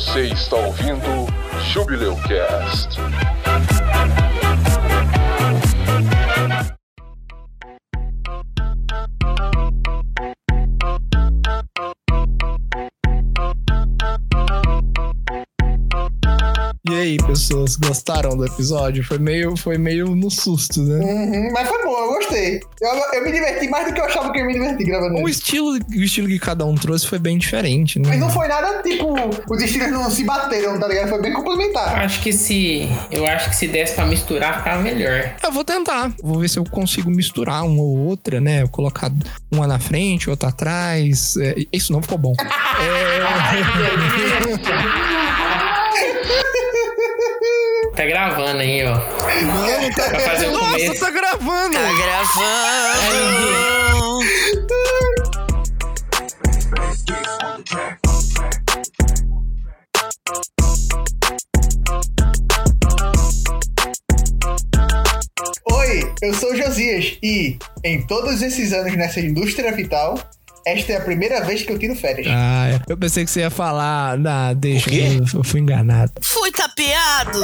Você está ouvindo Jubileu Cast. E aí, pessoas, gostaram do episódio? Foi meio, foi meio no susto, né? Uhum, mas foi bom, gostei. Eu, eu me diverti mais do que eu achava que eu ia me divertir gravando O estilo, o estilo que cada um trouxe foi bem diferente, né? Mas não foi nada tipo, os estilos não se bateram, tá ligado? Foi bem complementar. Acho que se. Eu acho que se desse pra misturar, ficava melhor. Eu vou tentar. Vou ver se eu consigo misturar uma ou outra, né? Colocar uma na frente, outra atrás. É, isso não ficou bom. Tá gravando aí, ó. Mano, tá... Pra fazer o Nossa, começo. tá gravando! Tá gravando. Oi, eu sou o Josias e em todos esses anos nessa indústria vital, esta é a primeira vez que eu tiro férias. Ah, é. eu pensei que você ia falar. Não, deixa. Eu, eu fui enganado. Fui tapeado.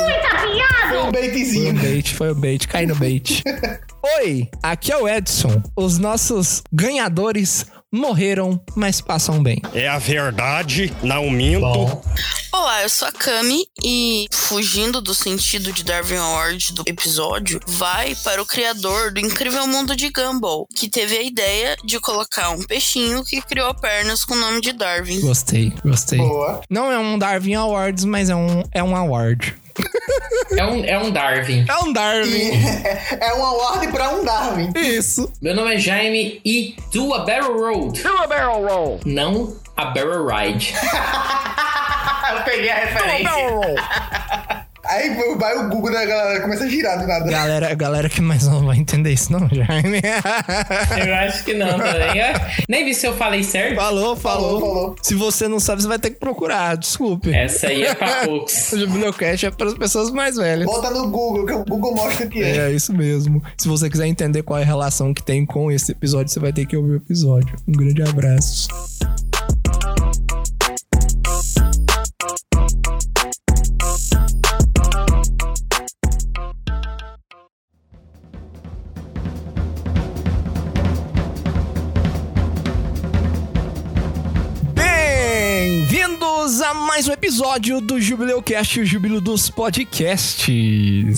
Foi um Foi baitzinho. o bait, foi o bait. Cai no bait. Oi, aqui é o Edson. Os nossos ganhadores morreram, mas passam bem. É a verdade, não minto. Olá, eu sou a Kami e fugindo do sentido de Darwin Award do episódio, vai para o criador do Incrível Mundo de Gumball, que teve a ideia de colocar um peixinho que criou pernas com o nome de Darwin. Gostei, gostei. Boa. Não é um Darwin Awards, mas é um, é um award. É um, é um Darwin. É um Darwin. É um award pra um Darwin. Isso. Meu nome é Jaime e do a barrel road. Do a barrel roll. Não a barrel ride. eu peguei a referência. Aí vai o Google da galera, começa a girar do nada. Galera, galera que mais não vai entender isso, não, Jaime. Eu acho que não também. Eu Nem vi se eu falei certo. falou, falou, Falou, falou. Se você não sabe, você vai ter que procurar. Desculpe. Essa aí é pra poucos. O Jubileucast é para as pessoas mais velhas. Bota no Google, que o Google mostra o que é. É, isso mesmo. Se você quiser entender qual é a relação que tem com esse episódio, você vai ter que ouvir o episódio. Um grande abraço. Bem-vindos a mais um episódio do Jubileu Cast, o Júbilo dos Podcasts.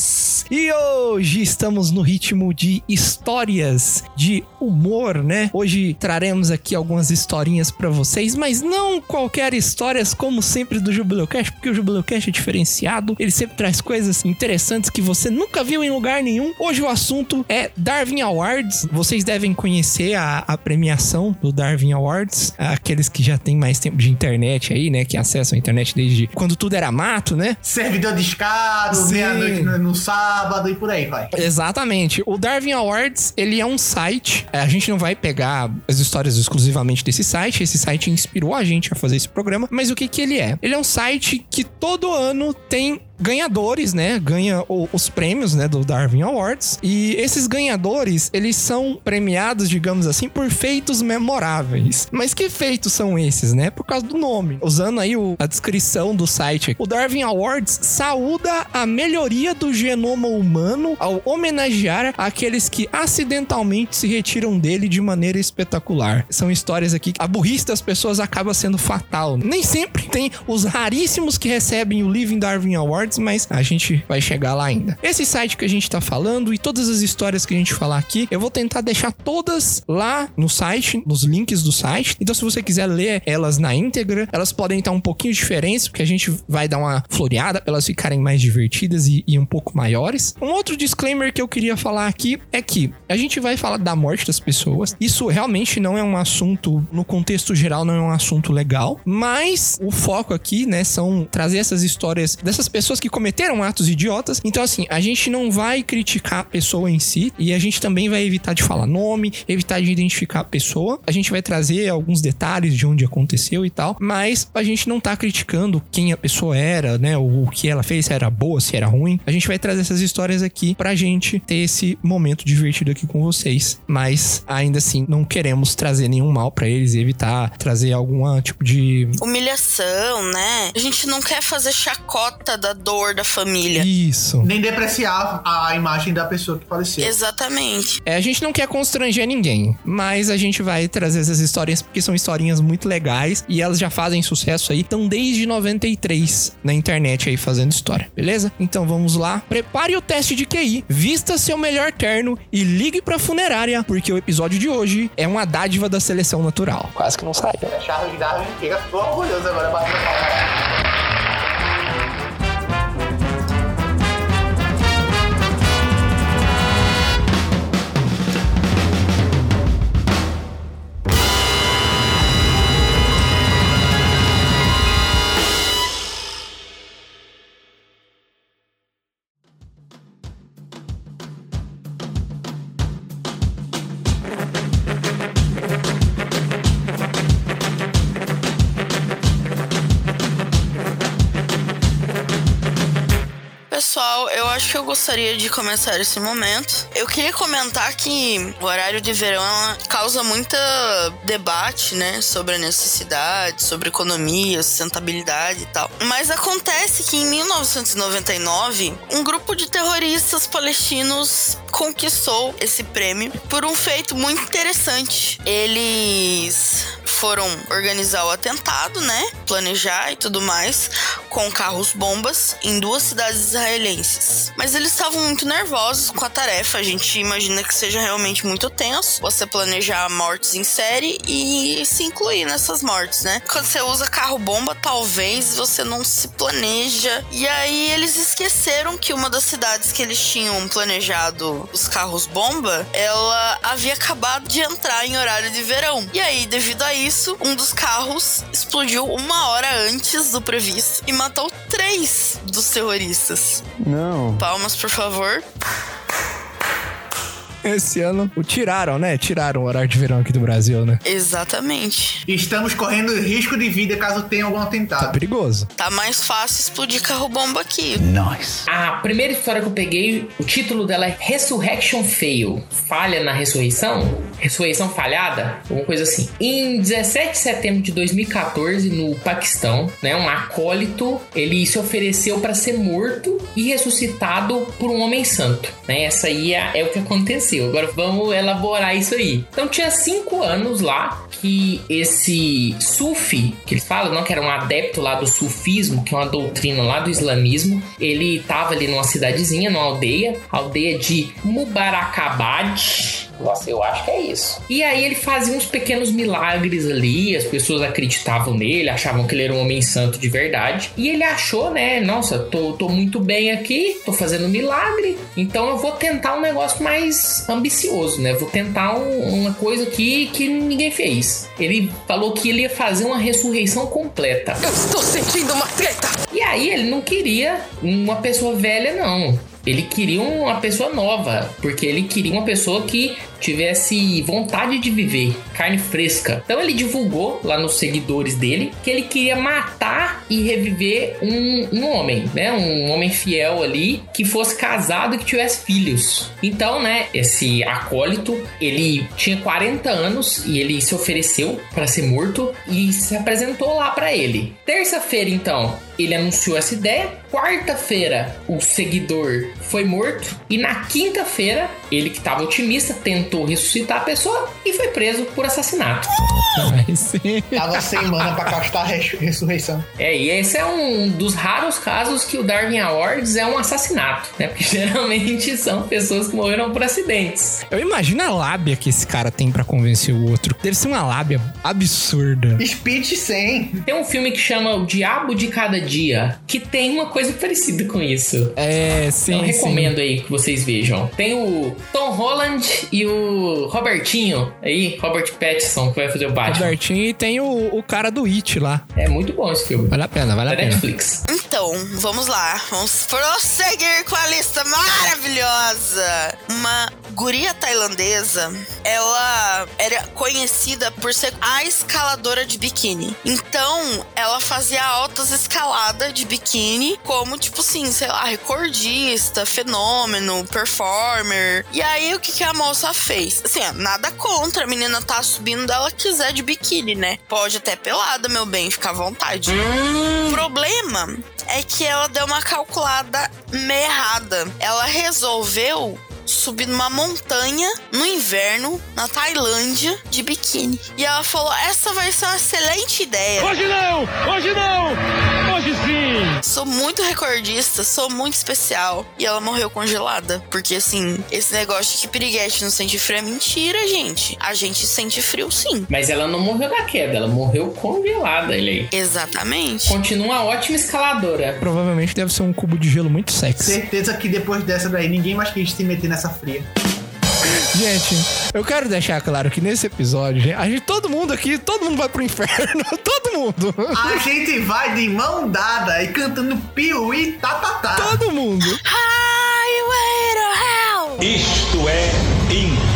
E hoje estamos no ritmo de histórias de humor, né? Hoje traremos aqui algumas historinhas pra vocês, mas não qualquer histórias como sempre do Jubileu Cast, porque o Jubileu Cast é diferenciado, ele sempre traz coisas interessantes que você nunca viu em lugar nenhum. Hoje o assunto é Darwin Awards. Vocês devem conhecer a, a premiação do Darwin Awards, aqueles que já têm mais tempo de internet aí, né? Que acessam a internet desde quando tudo era mato, né? Servidor discado, Sim. meia-noite no, no sábado e por aí vai. Exatamente. O Darwin Awards, ele é um site. É, A gente não vai pegar as histórias exclusivamente desse site. Esse site inspirou a gente a fazer esse programa. Mas o que que ele é? Ele é um site que todo ano tem ganhadores, né? Ganha o- os prêmios, né, do Darwin Awards. E esses ganhadores, eles são premiados, digamos assim, por feitos memoráveis. Mas que feitos são esses, né? Por causa do nome. Usando aí o- a descrição do site. O Darwin Awards saúda a melhoria do genoma humano ao homenagear aqueles que acidentalmente se retiram dele de maneira espetacular. São histórias aqui que a burrice das pessoas acaba sendo fatal. Nem sempre tem os raríssimos que recebem o Living Darwin Awards, mas a gente vai chegar lá ainda. Esse site que a gente tá falando e todas as histórias que a gente falar aqui, eu vou tentar deixar todas lá no site, nos links do site. Então, se você quiser ler elas na íntegra, elas podem estar um pouquinho diferentes, porque a gente vai dar uma floreada pra elas ficarem mais divertidas e, e um pouco maiores. Um outro disclaimer que eu queria falar aqui é que a gente vai falar da morte das pessoas. Isso realmente não é um assunto, no contexto geral, não é um assunto legal, mas o foco aqui, né, são trazer essas histórias dessas pessoas pessoas que cometeram atos idiotas. Então, assim, a gente não vai criticar a pessoa em si e a gente também vai evitar de falar nome, evitar de identificar a pessoa. A gente vai trazer alguns detalhes de onde aconteceu e tal, mas a gente não tá criticando quem a pessoa era, né? O que ela fez, se era boa, se era ruim. A gente vai trazer essas histórias aqui pra gente ter esse momento divertido aqui com vocês. Mas ainda assim, não queremos trazer nenhum mal para eles e evitar trazer algum tipo de humilhação, né? A gente não quer fazer chacota da dor da família. Isso. Nem depreciar a imagem da pessoa que faleceu. Exatamente. É, a gente não quer constranger ninguém, mas a gente vai trazer essas histórias porque são historinhas muito legais e elas já fazem sucesso aí. Estão desde 93 na internet aí fazendo história, beleza? Então vamos lá. Prepare o teste de QI, vista seu melhor terno e ligue pra funerária, porque o episódio de hoje é uma dádiva da seleção natural. Quase que não sai. Charles Darwin fica orgulhoso agora batendo acho que eu gostaria de começar esse momento. Eu queria comentar que o horário de verão causa muita debate, né, sobre a necessidade, sobre economia, sustentabilidade e tal. Mas acontece que em 1999, um grupo de terroristas palestinos conquistou esse prêmio por um feito muito interessante. Eles foram organizar o atentado, né? Planejar e tudo mais, com carros bombas em duas cidades israelenses. Mas eles estavam muito nervosos com a tarefa. A gente imagina que seja realmente muito tenso você planejar mortes em série e se incluir nessas mortes, né? Quando você usa carro bomba, talvez você não se planeja. E aí eles esqueceram que uma das cidades que eles tinham planejado os carros bomba, ela havia acabado de entrar em horário de verão. E aí, devido a isso, um dos carros explodiu uma hora antes do previsto e matou três dos terroristas. Não. Palmas, por favor. Esse ano o tiraram, né? Tiraram o horário de verão aqui do Brasil, né? Exatamente. Estamos correndo risco de vida caso tenha algum Tá atentado. perigoso. Tá mais fácil explodir carro bomba aqui. A primeira história que eu peguei, o título dela é Resurrection Fail. Falha na ressurreição? Ressurreição falhada? Alguma coisa assim. Em 17 de setembro de 2014, no Paquistão, né, um acólito, ele se ofereceu para ser morto e ressuscitado por um homem santo. Né? Essa aí é, é o que aconteceu. Agora vamos elaborar isso aí. Então tinha cinco anos lá que esse sufi, que eles falam, não, que era um adepto lá do sufismo, que é uma doutrina lá do islamismo, ele tava ali numa cidadezinha, numa aldeia, aldeia de Mubarakabad. Nossa, eu acho que é isso. E aí ele fazia uns pequenos milagres ali, as pessoas acreditavam nele, achavam que ele era um homem santo de verdade. E ele achou, né? Nossa, tô, tô muito bem aqui, tô fazendo milagre, então eu vou tentar um negócio mais ambicioso, né? Vou tentar um- uma coisa aqui que ninguém fez. Ele falou que ele ia fazer uma ressurreição completa. Eu estou sentindo uma treta! E aí ele não queria uma pessoa velha, não. Ele queria uma pessoa nova, porque ele queria uma pessoa que tivesse vontade de viver, carne fresca. Então ele divulgou lá nos seguidores dele que ele queria matar e reviver um, um homem, né? Um homem fiel ali que fosse casado e que tivesse filhos. Então, né? Esse acólito ele tinha 40 anos e ele se ofereceu para ser morto e se apresentou lá para ele. Terça-feira, então, ele anunciou essa ideia. Quarta-feira, o seguidor foi morto. E na quinta-feira, ele que estava otimista tentou ressuscitar a pessoa e foi preso por assassinato. Mas, Tava sem mana pra castar a res- ressurreição. É, e esse é um dos raros casos que o Darwin Awards é um assassinato, né? Porque geralmente são pessoas que morreram por acidentes. eu imagino a lábia que esse cara tem pra convencer o outro. Deve ser uma lábia absurda. Speech 100. Tem um filme que chama O Diabo de Cada Dia, que tem uma coisa parecida com isso. É, sim, Então sim. recomendo aí que vocês vejam. Tem o Tom Holland e o Robertinho aí, Robert Pattinson, que vai fazer o Batman. Robertinho e tem o, o cara do It lá. É muito bom esse filme. Vale a pena, vale Da a pena. Netflix. Então, vamos lá. Vamos prosseguir com a lista maravilhosa. Uma guria tailandesa, ela era conhecida por ser a escaladora de biquíni. Então, ela fazia altas escaladas de biquíni, como, tipo assim, sei lá, recordista, fenômeno, performer. E aí, o que, que a moça fez? Assim, nada contra, a menina tá subindo dela quiser de biquíni, né? Pode até pelada, meu bem, fica à vontade. O problema é que ela deu uma calculada meio errada. Ela resolveu subir numa montanha no inverno, na Tailândia, de biquíni. E ela falou: essa vai ser uma excelente ideia. Hoje não! Hoje não! Hoje sim! Sou muito recordista, sou muito especial. E ela morreu congelada. Porque, assim, esse negócio de que piriguete não sente frio é mentira, gente. A gente sente frio sim. Mas ela não morreu da queda, ela morreu congelada, ele aí. Exatamente. Continua uma ótima escaladora. Provavelmente deve ser um cubo de gelo muito sexy. Certeza que depois dessa daí ninguém mais quis se meter nessa fria. Gente, eu quero deixar claro que nesse episódio, gente, a gente, todo mundo aqui, todo mundo vai pro inferno. todo mundo. A gente vai de mão dada e cantando piuí tá tá tá. Todo mundo. Highway to Hell! Isto é incrível!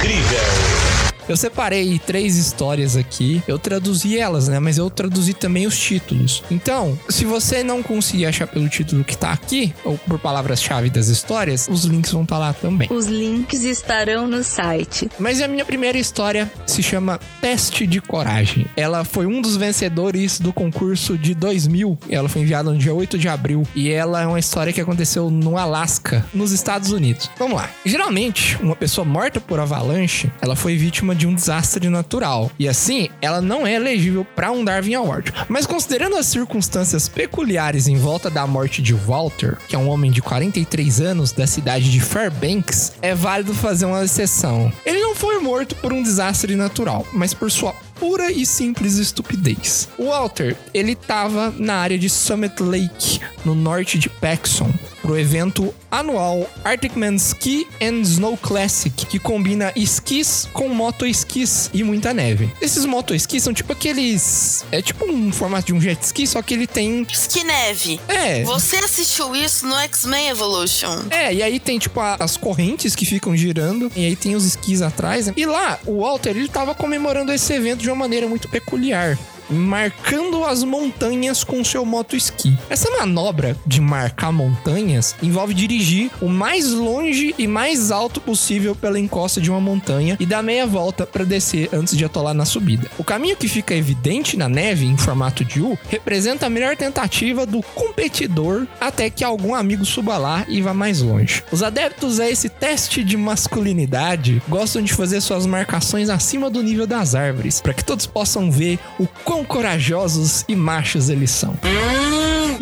Eu separei três histórias aqui. Eu traduzi elas, né? Mas eu traduzi também os títulos. Então, se você não conseguir achar pelo título que tá aqui, ou por palavras-chave das histórias, os links vão estar lá também. Os links estarão no site. Mas a minha primeira história se chama Teste de Coragem. Ela foi um dos vencedores do concurso de 2000. Ela foi enviada no dia 8 de abril. E ela é uma história que aconteceu no Alasca, nos Estados Unidos. Vamos lá. Geralmente, uma pessoa morta por avalanche, ela foi vítima de um desastre natural. E assim, ela não é elegível para um Darwin Award. Mas considerando as circunstâncias peculiares em volta da morte de Walter, que é um homem de 43 anos da cidade de Fairbanks, é válido fazer uma exceção. Ele não foi morto por um desastre natural, mas por sua pura e simples estupidez. O Walter, ele tava na área de Summit Lake, no norte de Paxson, pro evento anual Arctic Man Ski and Snow Classic, que combina esquis com moto esquis e muita neve. Esses moto esquis são tipo aqueles, é tipo um formato de um jet ski, só que ele tem Que neve. é, Você assistiu isso no X-Men Evolution? é, e aí tem, tipo, a- as correntes que ficam girando, e aí tem os esquis atrás. né? E lá, o Walter, ele tava comemorando esse evento de uma maneira muito peculiar. Marcando as montanhas com seu moto esqui. Essa manobra de marcar montanhas envolve dirigir o mais longe e mais alto possível pela encosta de uma montanha e dar meia volta para descer antes de atolar na subida. O caminho que fica evidente na neve, em formato de U, representa a melhor tentativa do competidor até que algum amigo suba lá e vá mais longe. Os adeptos a esse teste de masculinidade gostam de fazer suas marcações acima do nível das árvores, para que todos possam ver o quão corajosos e machos eles são.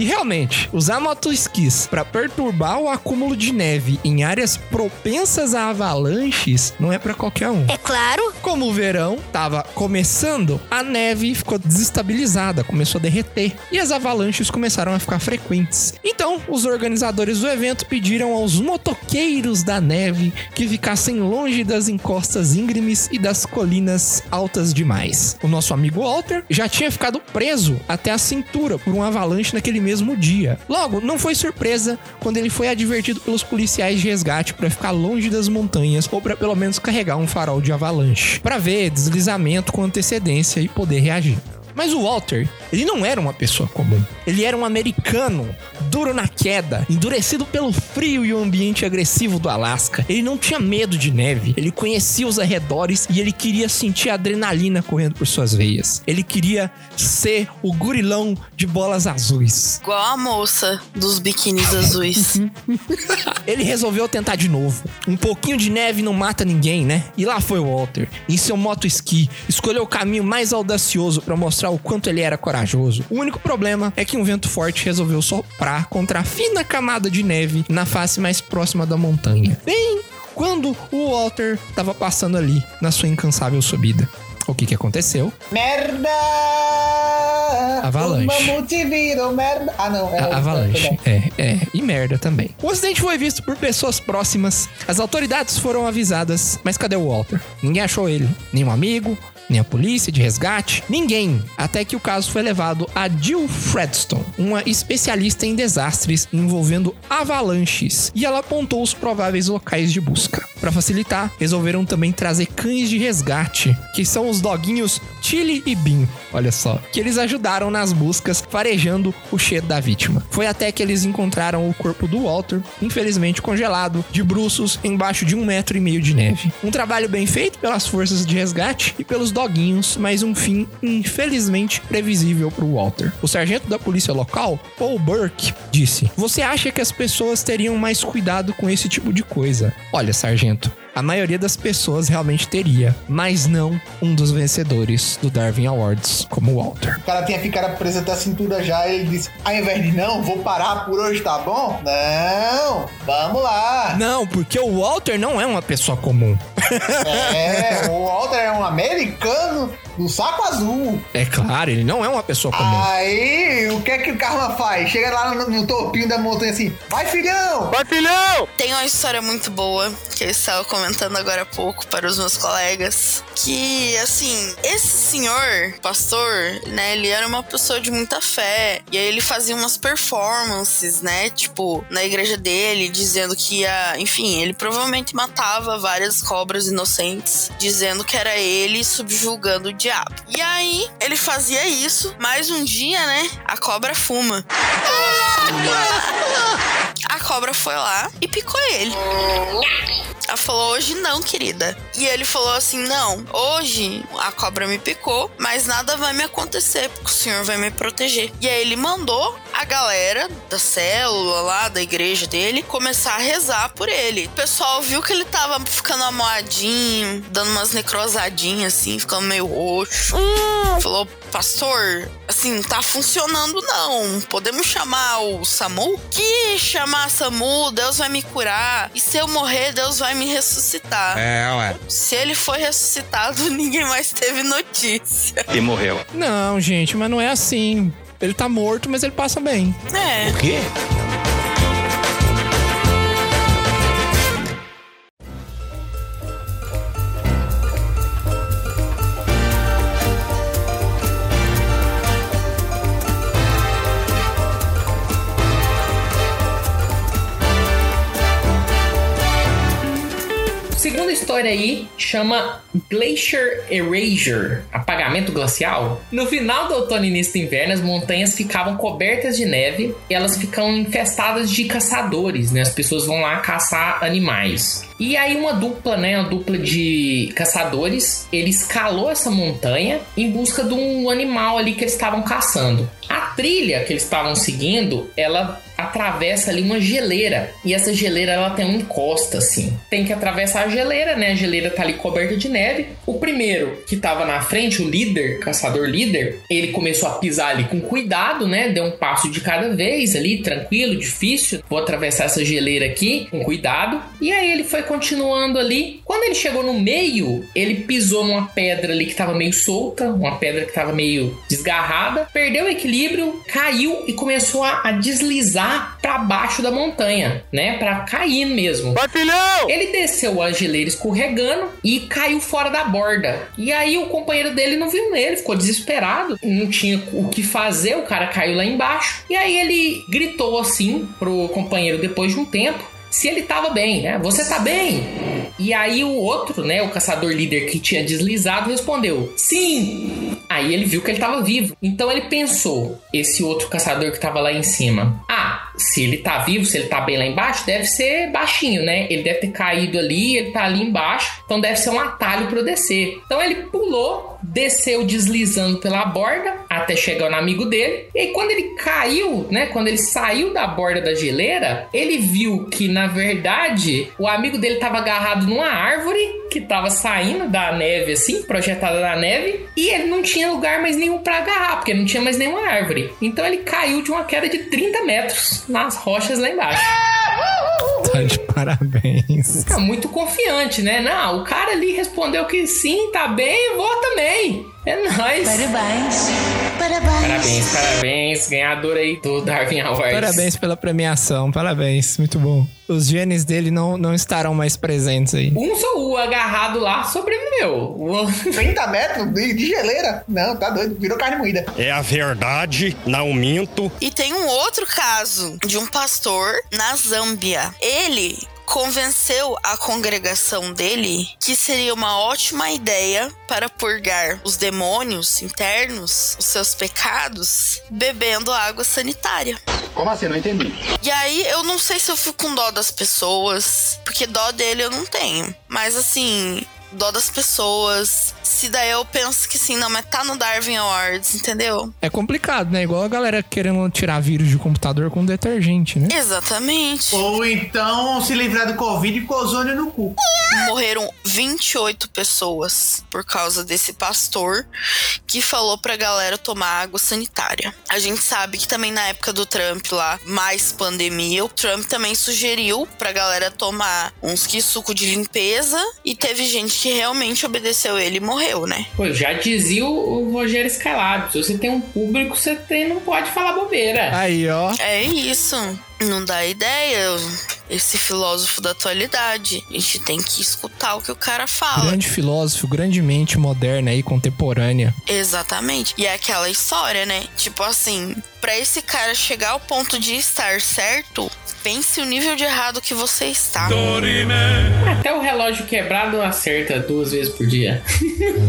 E realmente, usar motoesquis para perturbar o acúmulo de neve em áreas propensas a avalanches não é para qualquer um. É claro. Como o verão estava começando, a neve ficou desestabilizada, começou a derreter e as avalanches começaram a ficar frequentes. Então, os organizadores do evento pediram aos motoqueiros da neve que ficassem longe das encostas íngremes e das colinas altas demais. O nosso amigo Walter já tinha ficado preso até a cintura por um avalanche naquele mesmo dia. Logo, não foi surpresa quando ele foi advertido pelos policiais de resgate para ficar longe das montanhas ou para pelo menos carregar um farol de avalanche, para ver deslizamento com antecedência e poder reagir. Mas o Walter, ele não era uma pessoa comum. Ele era um americano, duro na queda, endurecido pelo frio e o ambiente agressivo do Alasca. Ele não tinha medo de neve, ele conhecia os arredores e ele queria sentir a adrenalina correndo por suas veias. Ele queria ser o gurilão de bolas azuis. Igual a moça dos biquínis azuis. Ele resolveu tentar de novo. Um pouquinho de neve não mata ninguém, né? E lá foi o Walter, em seu moto esqui, escolheu o caminho mais audacioso para mostrar o quanto ele era corajoso. O único problema é que um vento forte resolveu soprar contra a fina camada de neve na face mais próxima da montanha. Bem quando o Walter estava passando ali na sua incansável subida. O que que aconteceu? Merda! Avalanche. O mamute merda. Ah, não. É avalanche. É, é. E merda também. O acidente foi visto por pessoas próximas. As autoridades foram avisadas. Mas cadê o Walter? Ninguém achou ele. Nenhum amigo, nem a polícia de resgate, ninguém, até que o caso foi levado a Jill Fredstone, uma especialista em desastres envolvendo avalanches, e ela apontou os prováveis locais de busca. Para facilitar, resolveram também trazer cães de resgate, que são os doguinhos Chili e Bean, olha só, que eles ajudaram nas buscas, farejando o cheiro da vítima. Foi até que eles encontraram o corpo do Walter, infelizmente congelado, de bruços, embaixo de um metro e meio de neve. Um trabalho bem feito pelas forças de resgate e pelos doguinhos, mas um fim infelizmente previsível para o Walter. O sargento da polícia local, Paul Burke, disse: Você acha que as pessoas teriam mais cuidado com esse tipo de coisa? Olha, sargento, a maioria das pessoas realmente teria, mas não um dos vencedores do Darwin Awards, como o Walter. O cara tinha ficado preso até a cintura já e ele disse: ao invés de não, vou parar por hoje, tá bom? Não, vamos lá. Não, porque o Walter não é uma pessoa comum. É, o Walter é um americano do saco azul. É claro, ele não é uma pessoa comum. Aí, o que é que o Karma faz? Chega lá no, no topinho da montanha assim: vai, filhão! Vai, filhão! Tem uma história muito boa que eu estava comentando agora há pouco para os meus colegas. Que, assim, esse senhor, pastor, né, ele era uma pessoa de muita fé. E aí ele fazia umas performances, né, tipo, na igreja dele, dizendo que ia. Enfim, ele provavelmente matava várias cobras inocentes, dizendo que era ele subjugando o diabo. E aí ele fazia isso, mas um dia, né, a cobra fuma. A cobra foi lá e picou ele. Ela falou, hoje não, querida. E ele falou assim: não, hoje a cobra me picou, mas nada vai me acontecer, porque o senhor vai me proteger. E aí ele mandou a galera da célula lá, da igreja dele, começar a rezar por ele. O pessoal viu que ele tava ficando amoadinho, dando umas necrosadinhas assim, ficando meio roxo. Falou, pastor, assim, não tá funcionando não. Podemos chamar o SAMU? Que chamar SAMU, Deus vai me curar. E se eu morrer, Deus vai me ressuscitar. É, ué. Se ele foi ressuscitado, ninguém mais teve notícia. E morreu. Não, gente, mas não é assim. Ele tá morto, mas ele passa bem. É. quê? História aí chama Glacier Erasure, apagamento glacial. No final do outono e início do inverno, as montanhas ficavam cobertas de neve e elas ficam infestadas de caçadores, né? As pessoas vão lá caçar animais. E aí uma dupla, né, uma dupla de caçadores, ele escalou essa montanha em busca de um animal ali que eles estavam caçando. A trilha que eles estavam seguindo, ela atravessa ali uma geleira. E essa geleira ela tem uma encosta assim. Tem que atravessar a geleira, né? A geleira tá ali coberta de neve. O primeiro que tava na frente, o líder, caçador líder, ele começou a pisar ali com cuidado, né? Deu um passo de cada vez ali, tranquilo, difícil. Vou atravessar essa geleira aqui com cuidado. E aí ele foi continuando ali. Quando ele chegou no meio, ele pisou numa pedra ali que tava meio solta, uma pedra que tava meio desgarrada, perdeu o equilíbrio, caiu e começou a, a deslizar para baixo da montanha, né? Para cair mesmo. Vai, filhão! Ele desceu a geleira escorregando e caiu fora da borda. E aí o companheiro dele não viu nele, ficou desesperado, não tinha o que fazer, o cara caiu lá embaixo. E aí ele gritou assim pro companheiro depois de um tempo se ele tava bem, né? Você tá bem? E aí o outro, né, o caçador líder que tinha deslizado respondeu: "Sim". Aí ele viu que ele tava vivo. Então ele pensou, esse outro caçador que tava lá em cima: "Ah, se ele tá vivo, se ele tá bem lá embaixo, deve ser baixinho, né? Ele deve ter caído ali, ele tá ali embaixo, então deve ser um atalho para eu descer". Então ele pulou, desceu deslizando pela borda até chegar no amigo dele. E aí, quando ele caiu, né, quando ele saiu da borda da geleira, ele viu que na verdade o amigo dele tava agarrado numa árvore que tava saindo da neve assim, projetada na neve, e ele não tinha lugar mais nenhum para agarrar, porque não tinha mais nenhuma árvore. Então ele caiu de uma queda de 30 metros nas rochas lá embaixo. Tá de parabéns. Fica muito confiante, né? Não, o cara ali respondeu que sim, tá bem, vou também. É, não, nós. Parabéns. Parabéns, parabéns. Ganhador aí do Darwin Awards. Parabéns pela premiação, parabéns, muito bom. Os genes dele não, não estarão mais presentes aí. Um só o agarrado lá sobreviveu. O outro- 30 metros de, de geleira? Não, tá doido. Virou carne moída. É a verdade, não minto. E tem um outro caso de um pastor na Zâmbia. Ele convenceu a congregação dele que seria uma ótima ideia para purgar os demônios internos, os seus pecados, bebendo água sanitária. Como assim? Não entendi. E aí, eu não sei se eu fico com dó das pessoas, porque dó dele eu não tenho. Mas assim, dó das pessoas. Se daí eu penso que sim, não, mas tá no Darwin Awards, entendeu? É complicado, né? Igual a galera querendo tirar vírus de computador com detergente, né? Exatamente. Ou então se livrar do Covid com ozônio no cu. Morreram 28 pessoas por causa desse pastor que falou pra galera tomar água sanitária. A gente sabe que também na época do Trump lá, mais pandemia, o Trump também sugeriu pra galera tomar uns que suco de limpeza e teve gente que realmente obedeceu ele e morreu, né? Pô, já dizia o o Rogério Skylab. Se você tem um público, você tem, não pode falar bobeira. Aí, ó. É isso. Não dá ideia. Esse filósofo da atualidade. A gente tem que escutar o que o cara fala. Grande filósofo, grande mente moderna aí, contemporânea. Exatamente. E é aquela história, né? Tipo assim, pra esse cara chegar ao ponto de estar certo, pense o nível de errado que você está. Até o relógio quebrado acerta duas vezes por dia.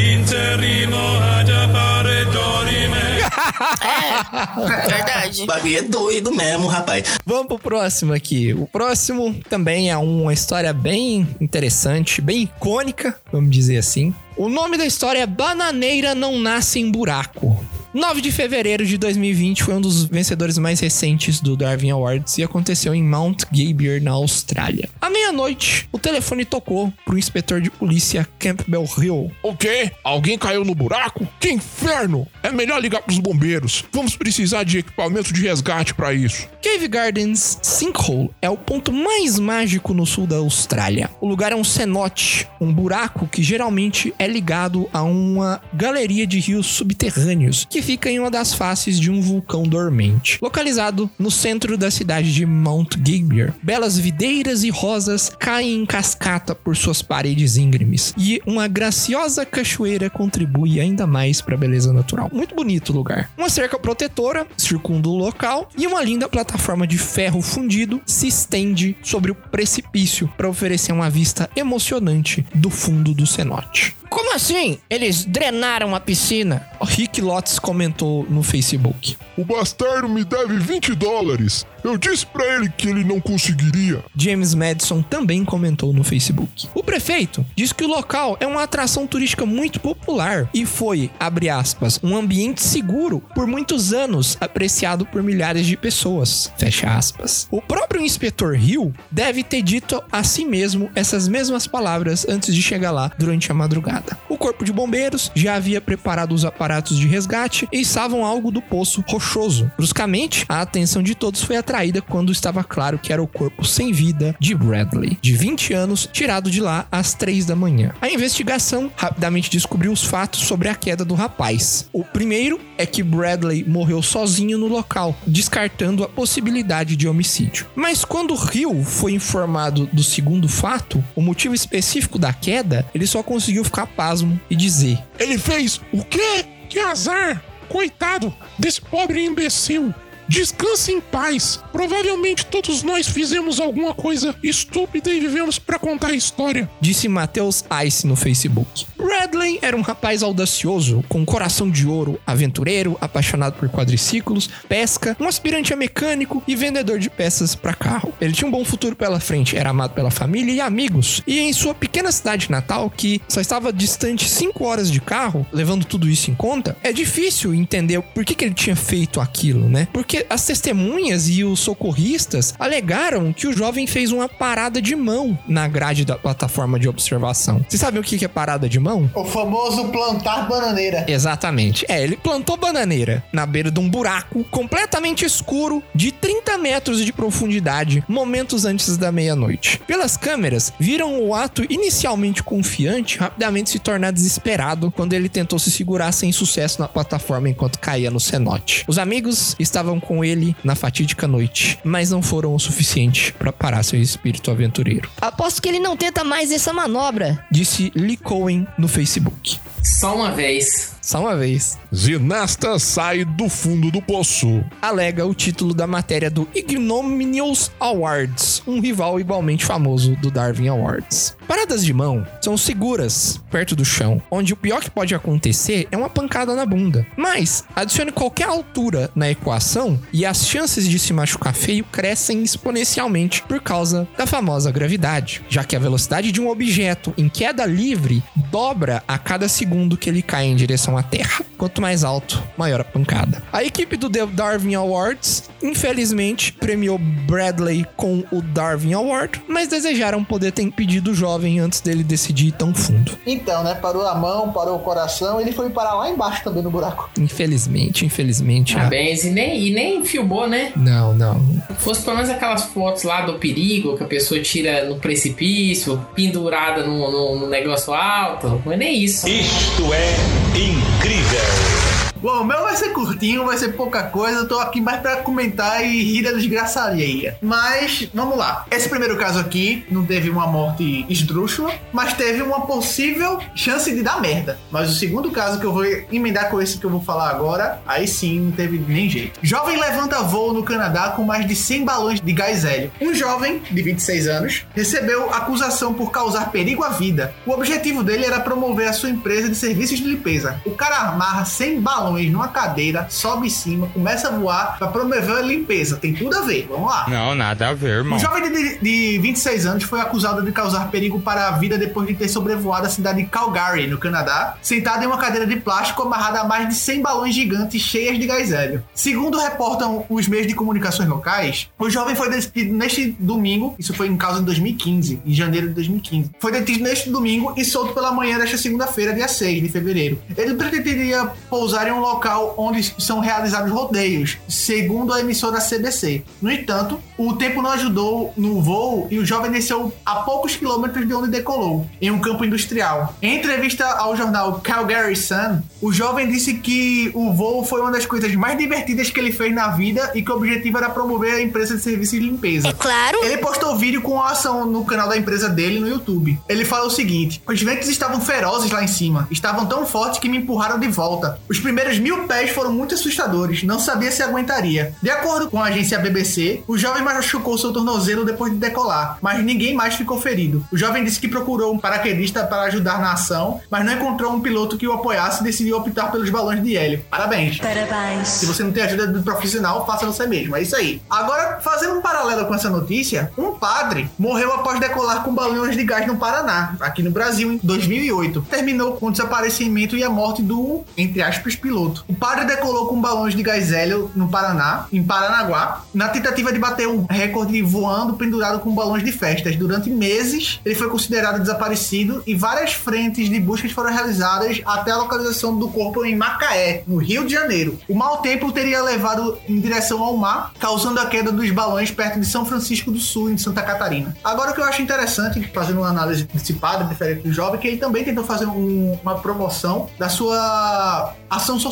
É, verdade. O bagulho é doido mesmo, rapaz. Vamos pro próximo aqui. O próximo também é uma história bem interessante, bem icônica, vamos dizer assim. O nome da história é Bananeira Não Nasce em Buraco. 9 de fevereiro de 2020 foi um dos vencedores mais recentes do Darwin Awards e aconteceu em Mount Gabriel, na Austrália. À meia-noite, o telefone tocou pro inspetor de polícia Campbell Hill. O quê? Alguém caiu no buraco? Que inferno! É melhor ligar pros bombeiros. Vamos precisar de equipamento de resgate pra isso. Cave Gardens Sinkhole é o ponto mais mágico no sul da Austrália. O lugar é um cenote, um buraco que geralmente é ligado a uma galeria de rios subterrâneos que fica em uma das faces de um vulcão dormente. Localizado no centro da cidade de Mount Gabriel, belas videiras e rosas caem em cascata por suas paredes íngremes e uma graciosa cachoeira contribui ainda mais para a beleza natural. Muito bonito o lugar. Uma cerca protetora circunda o local e uma linda plataforma de ferro fundido se estende sobre o precipício para oferecer uma vista emocionante do fundo do cenote. Como assim? Eles drenaram a piscina? O Rick Lotz comentou no Facebook. O bastardo me deve 20 dólares. Eu disse pra ele que ele não conseguiria. James Madison também comentou no Facebook. O prefeito diz que o local é uma atração turística muito popular e foi, abre aspas, um ambiente seguro por muitos anos, apreciado por milhares de pessoas, fecha aspas. O próprio inspetor Hill deve ter dito a si mesmo essas mesmas palavras antes de chegar lá durante a madrugada. O corpo de bombeiros já havia preparado os aparatos de resgate e estavam algo do poço rochoso. Bruscamente, a atenção de todos foi atraída quando estava claro que era o corpo sem vida de Bradley, de 20 anos, tirado de lá às 3 da manhã. A investigação rapidamente descobriu os fatos sobre a queda do rapaz. O primeiro é que Bradley morreu sozinho no local, descartando a possibilidade de homicídio. Mas quando Hill foi informado do segundo fato, o motivo específico da queda, ele só conseguiu ficar pasmo e dizer: Ele fez o quê? Que azar! Coitado desse pobre imbecil. Descanse em paz. Provavelmente todos nós fizemos alguma coisa estúpida e vivemos pra contar a história. disse Matheus Ice no Facebook. Bradley era um rapaz audacioso, com um coração de ouro, aventureiro, apaixonado por quadriciclos, pesca, um aspirante a mecânico e vendedor de peças para carro. Ele tinha um bom futuro pela frente, era amado pela família e amigos. E em sua pequena cidade natal, que só estava distante 5 horas de carro, levando tudo isso em conta, é difícil entender por que, que ele tinha feito aquilo, né? Porque as testemunhas e os socorristas alegaram que o jovem fez uma parada de mão na grade da plataforma de observação. Vocês sabem o que é parada de mão? O famoso plantar bananeira. Exatamente. É, ele plantou bananeira na beira de um buraco completamente escuro de 30 metros de profundidade, momentos antes da meia-noite. Pelas câmeras, viram o ato inicialmente confiante rapidamente se tornar desesperado quando ele tentou se segurar sem sucesso na plataforma enquanto caía no cenote. Os amigos estavam com ele na fatídica noite, mas não foram o suficiente para parar seu espírito aventureiro. Aposto que ele não tenta mais essa manobra. Disse Lee Cohen no Facebook. Só uma vez. Só uma vez. Ginasta sai do fundo do poço. Alega o título da matéria do Ignominious Awards, um rival igualmente famoso do Darwin Awards. Paradas de mão são seguras perto do chão, onde o pior que pode acontecer é uma pancada na bunda. Mas adicione qualquer altura na equação e as chances de se machucar feio crescem exponencialmente por causa da famosa gravidade, já que a velocidade de um objeto em queda livre dobra a cada segundo que ele cai em direção à Terra. Quanto mais alto, maior a pancada. A equipe do The Darwin Awards, infelizmente, premiou Bradley com o Darwin Award, mas desejaram poder ter impedido o jovem antes dele decidir ir tão fundo. Então, né? Parou a mão, parou o coração, ele foi parar lá embaixo também no buraco. Infelizmente, infelizmente. a- Parabéns. E nem, e nem filmou, né? Não, não. Fosse pelo menos aquelas fotos lá do perigo que a pessoa tira no precipício, pendurada no, no- no negócio alto. Não é nem isso. Isto é incrível. Bom, o meu vai ser curtinho, vai ser pouca coisa. Eu tô aqui mais pra comentar e rir da desgraça alheia. Mas, vamos lá. Esse primeiro caso aqui não teve uma morte esdrúxula, mas teve uma possível chance de dar merda. Mas o segundo caso que eu vou emendar com esse que eu vou falar agora, aí sim não teve nem jeito. Jovem levanta voo no Canadá com mais de 100 balões de gás hélio. Um jovem, de 26 anos, recebeu acusação por causar perigo à vida. O objetivo dele era promover a sua empresa de serviços de limpeza. O cara amarra 100 balões numa cadeira, sobe em cima, começa a voar para promover a limpeza. Tem tudo a ver, vamos lá. Não, nada a ver, irmão. Um jovem de, de 26 anos foi acusado de causar perigo para a vida depois de ter sobrevoado a cidade de Calgary, no Canadá, sentado em uma cadeira de plástico amarrada a mais de 100 balões gigantes cheias de gás hélio. Segundo reportam os meios de comunicações locais, o jovem foi detido neste domingo, isso foi em causa em 2015, em janeiro de 2015. Foi detido neste domingo e solto pela manhã desta segunda-feira, dia 6 de fevereiro. Ele pretenderia pousar em um local onde são realizados rodeios, segundo a emissora CBC. No entanto, o tempo não ajudou no voo e o jovem desceu a poucos quilômetros de onde decolou, em um campo industrial. Em entrevista ao jornal Calgary Sun, o jovem disse que o voo foi uma das coisas mais divertidas que ele fez na vida e que o objetivo era promover a empresa de serviços de limpeza. É claro. Ele postou vídeo com a ação no canal da empresa dele no YouTube. Ele fala o seguinte: os ventos estavam ferozes lá em cima, estavam tão fortes que me empurraram de volta. Os primeiros mil pés foram muito assustadores, não sabia se aguentaria. De acordo com a agência BBC, o jovem machucou seu tornozelo depois de decolar, mas ninguém mais ficou ferido. O jovem disse que procurou um paraquedista para ajudar na ação, mas não encontrou um piloto que o apoiasse e decidiu optar pelos balões de hélio. Parabéns. Parabéns. Se você não tem ajuda do profissional, faça você mesmo. É isso aí. Agora, fazendo um paralelo com essa notícia, um padre morreu após decolar com balões de gás no Paraná, aqui no Brasil, em 2008. Terminou com o desaparecimento e a morte do, entre aspas, piloto. O padre decolou com balões de gás hélio no Paraná, em Paranaguá, na tentativa de bater um recorde voando pendurado com balões de festas. Durante meses, ele foi considerado desaparecido e várias frentes de buscas foram realizadas até a localização do corpo em Macaé, no Rio de Janeiro. O mau tempo teria levado em direção ao mar, causando a queda dos balões perto de São Francisco do Sul, em Santa Catarina. Agora, o que eu acho interessante, fazendo uma análise padre, diferente do jovem, que ele também tentou fazer um- uma promoção da sua ação social,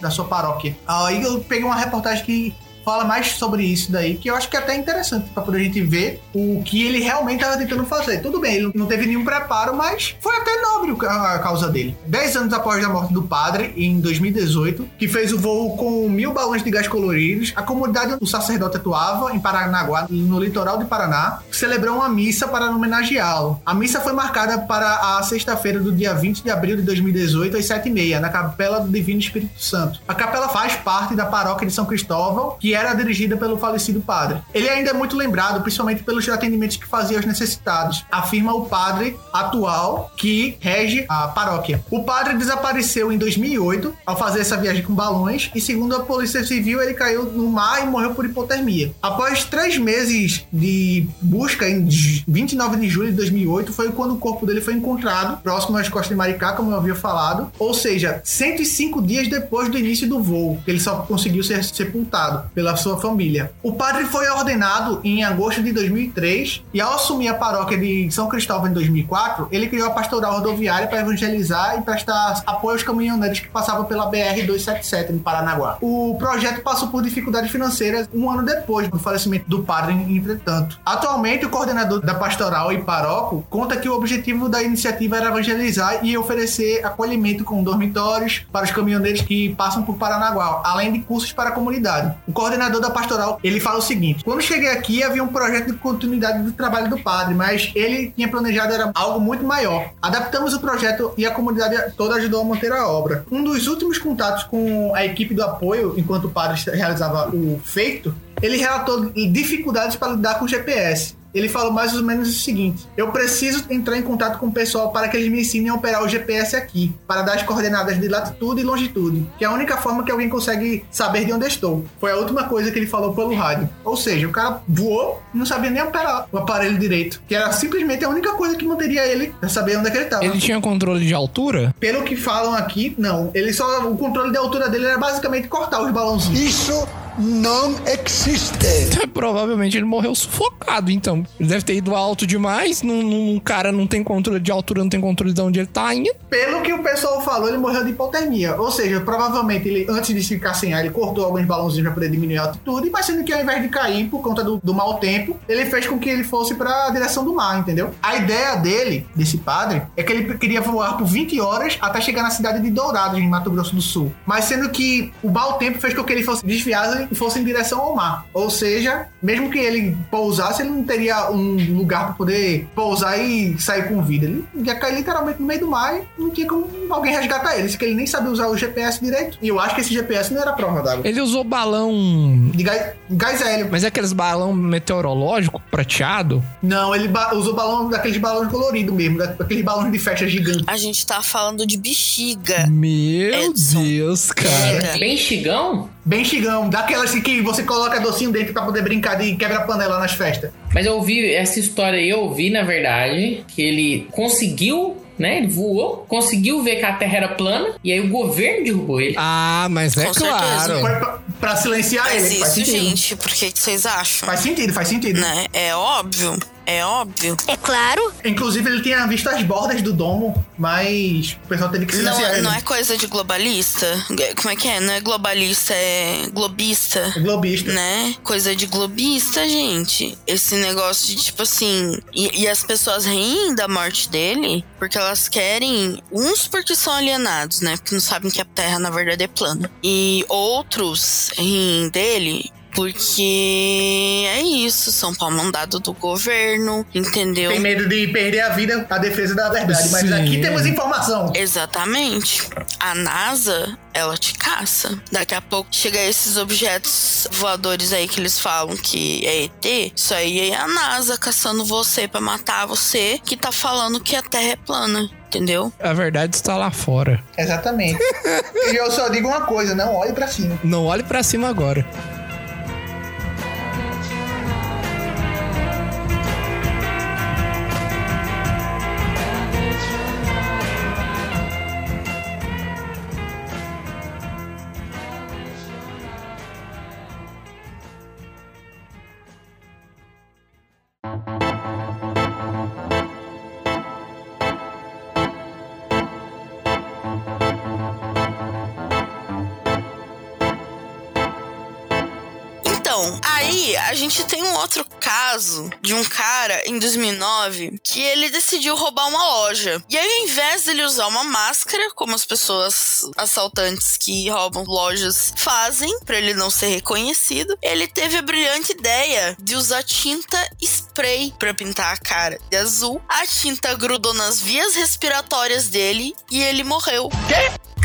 da sua paróquia. Aí eu peguei uma reportagem que fala mais sobre isso daí, que eu acho que é até interessante pra poder a gente ver o que ele realmente estava tentando fazer. Tudo bem, ele não teve nenhum preparo, mas foi até nobre a causa dele. Dez anos após a morte do padre, em 2018, que fez o voo com mil balões de gás coloridos, a comunidade onde o sacerdote atuava, em Paranaguá, no litoral de Paraná, celebrou uma missa para homenageá-lo. A missa foi marcada para a sexta-feira do dia 20 de abril de 2018, às 7h30, na Capela do Divino Espírito Santo. A capela faz parte da paróquia de São Cristóvão, que era dirigida pelo falecido padre. Ele ainda é muito lembrado, principalmente pelos atendimentos que fazia aos necessitados, afirma o padre atual que rege a paróquia. O padre desapareceu em 2008 ao fazer essa viagem com balões e, segundo a Polícia Civil, ele caiu no mar e morreu por hipotermia. Após três meses de busca, em 29 de julho de 2008, foi quando o corpo dele foi encontrado próximo às costas de Maricá, como eu havia falado, ou seja, 105 dias depois do início do voo, ele só conseguiu ser sepultado pela sua família. O padre foi ordenado em agosto de 2003 e ao assumir a paróquia de São Cristóvão em 2004, ele criou a pastoral rodoviária para evangelizar e prestar apoio aos caminhoneiros que passavam pela BR 277 no Paranaguá. O projeto passou por dificuldades financeiras um ano depois do falecimento do padre, entretanto. Atualmente, o coordenador da pastoral e paróquio conta que o objetivo da iniciativa era evangelizar e oferecer acolhimento com dormitórios para os caminhoneiros que passam por Paranaguá, além de cursos para a comunidade. O coordenador da pastoral, ele fala o seguinte: "Quando cheguei aqui havia um projeto de continuidade do trabalho do padre, mas ele tinha planejado era algo muito maior. Adaptamos o projeto e a comunidade toda ajudou a manter a obra. Um dos últimos contatos com a equipe do apoio, enquanto o padre realizava o feito, ele relatou dificuldades para lidar com o GPS ele falou mais ou menos o seguinte: Eu preciso entrar em contato com o pessoal para que eles me ensinem a operar o GPS aqui, para dar as coordenadas de latitude e longitude, que é a única forma que alguém consegue saber de onde estou. Foi a última coisa que ele falou pelo rádio. Ou seja, o cara voou e não sabia nem operar o aparelho direito, que era simplesmente a única coisa que manteria ele a saber onde é que ele estava. Ele tinha controle de altura? Pelo que falam aqui, não. Ele só o controle de altura dele era basicamente cortar os balãozinhos. Isso não existe. Provavelmente ele morreu sufocado, então. Ele deve ter ido alto demais. Num, cara não tem controle de altura, não tem controle de onde ele tá indo. Pelo que o pessoal falou, ele morreu de hipotermia. Ou seja, provavelmente ele, antes de ficar sem ar, ele cortou alguns balãozinhos pra poder diminuir a altitude. Mas sendo que ao invés de cair por conta do, do mau tempo, ele fez com que ele fosse pra direção do mar, entendeu? A ideia dele, desse padre, é que ele queria voar por 20 horas até chegar na cidade de Dourados, em Mato Grosso do Sul. Mas sendo que o mau tempo fez com que ele fosse desviado e fosse em direção ao mar. Ou seja, mesmo que ele pousasse, ele não teria um lugar para poder pousar e sair com vida. Ele ia cair literalmente no meio do mar e não tinha como alguém resgatar ele. Que ele nem sabia usar o GPS direito. E eu acho que esse GPS não era prova d'água. Ele usou balão. De gás, gás hélio. Mas é aqueles balão meteorológico prateado? Não, ele ba usou balão daqueles balões coloridos mesmo, daqueles balões de festa gigante. A gente tá falando de bexiga. Meu Edson. Deus, cara. É, bem chigão? Daquelas assim que você coloca docinho dentro pra poder brincar de quebra-panela nas festas. Mas eu ouvi essa história aí, eu ouvi, na verdade, que ele conseguiu né? Ele voou, conseguiu ver que a Terra era plana e aí o governo derrubou ele. Ah, mas é Com claro. Foi pra, pra silenciar Mas ele. faz isso, sentido. gente, por que que vocês acham? Faz sentido, faz sentido. Né? É óbvio. É óbvio. É claro. Inclusive, ele tinha visto as bordas do domo, mas o pessoal teve que Não, silenciar ele. não é coisa de globalista? Como é que é? Não é globalista, é globista. Globista. Né? Coisa de globista, gente. Esse negócio de tipo assim. E, e as pessoas riem da morte dele porque elas querem. Uns porque são alienados, né? Porque não sabem que a Terra na verdade é plana. E outros riem dele porque é isso, são pau mandado do governo, entendeu? Tem medo de perder a vida, a defesa da verdade. Mas Sim. aqui temos informação. Exatamente. A NASA, ela te caça. Daqui a pouco chega esses objetos voadores aí que eles falam que é ET. Isso aí é a NASA caçando você pra matar você que tá falando que a Terra é plana. Entendeu? A verdade está lá fora. Exatamente. e eu só digo uma coisa, não olhe pra cima. Não olhe pra cima agora. Então, aí a gente tem um outro caso de um cara em 2009 que ele decidiu roubar uma loja. E aí, ao invés dele usar uma máscara, como as pessoas assaltantes que roubam lojas fazem, pra ele não ser reconhecido, ele teve a brilhante ideia de usar tinta spray pra pintar a cara de azul. A tinta grudou nas vias respiratórias dele e ele morreu.